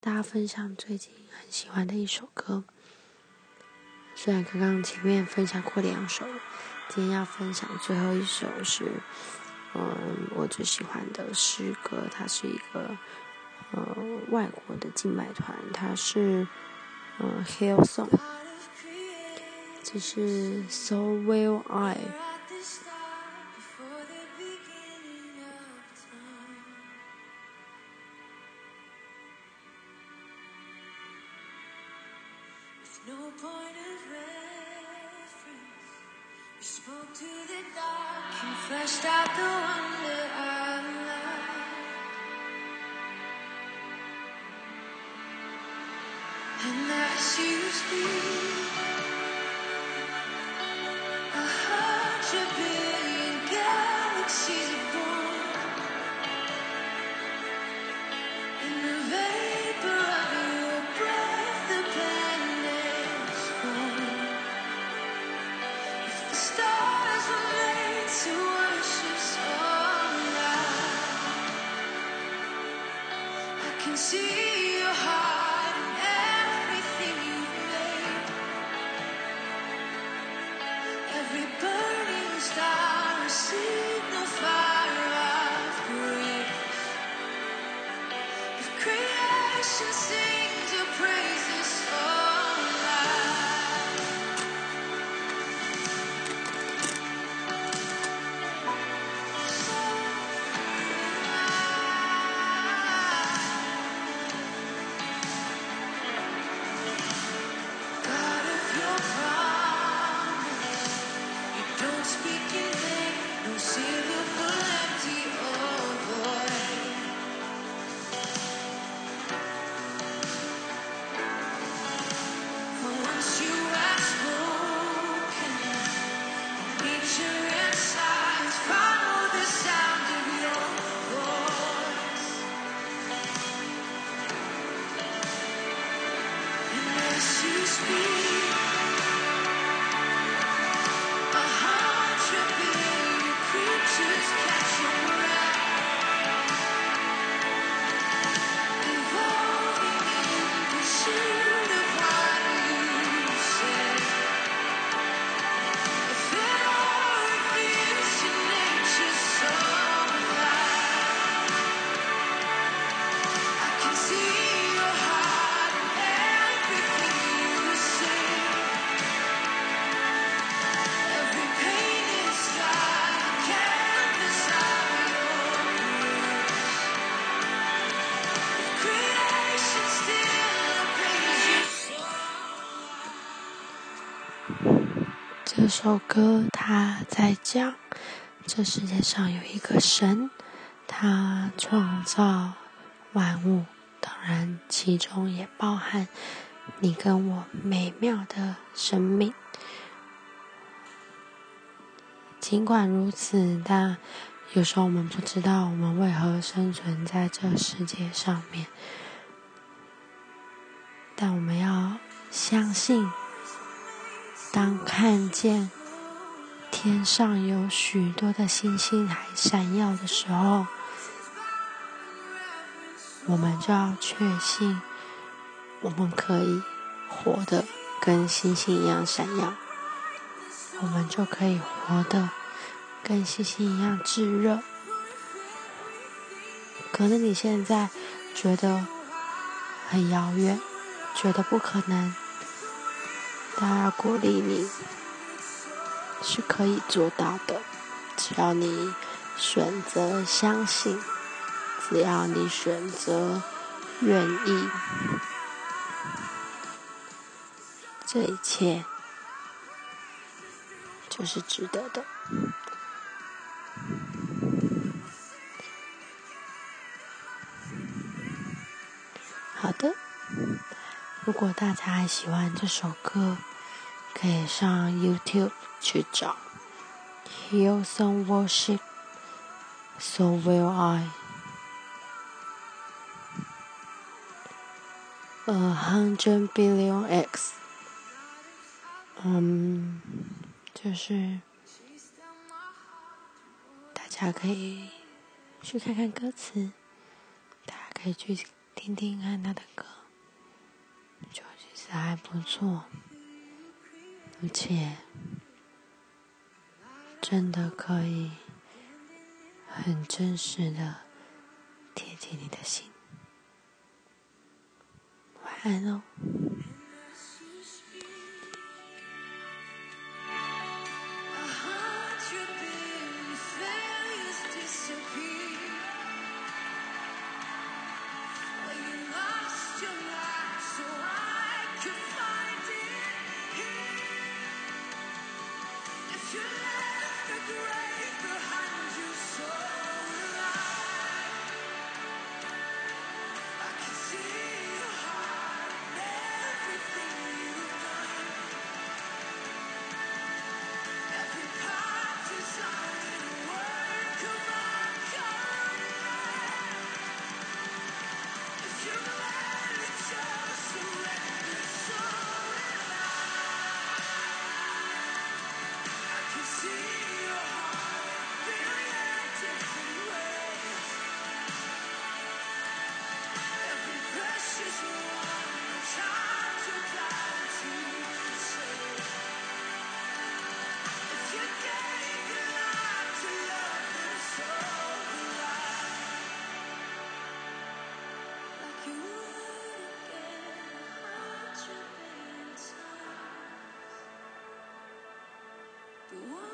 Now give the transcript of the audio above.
大家分享最近很喜欢的一首歌。虽然刚刚前面分享过两首，今天要分享最后一首是，嗯，我最喜欢的诗歌。它是一个呃外国的敬拜团，它是嗯 Hillsong，这是 So Will I。No point of reference. You spoke to the dark and fleshed out the wonder of love. And as you speak, creation sings your praises 这首歌它在讲，这世界上有一个神，他创造万物，当然其中也包含你跟我美妙的生命。尽管如此，但有时候我们不知道我们为何生存在这世界上面。但我们要相信，看见天上有许多的星星还闪耀的时候，我们就要确信，我们可以活得跟星星一样闪耀，我们就可以活得跟星星一样炙热。可能你现在觉得很遥远，觉得不可能，他要鼓励你，是可以做到的。只要你选择相信，只要你选择愿意，这一切就是值得的。如果大家还喜欢这首歌，可以上 YouTube 去找 Hillsong Worship。So will I. A hundred billion X，嗯，就是大家可以去看看歌词，大家可以去听听看他的歌，还不错，而且真的可以很真实的贴近你的心。晚安哦。What?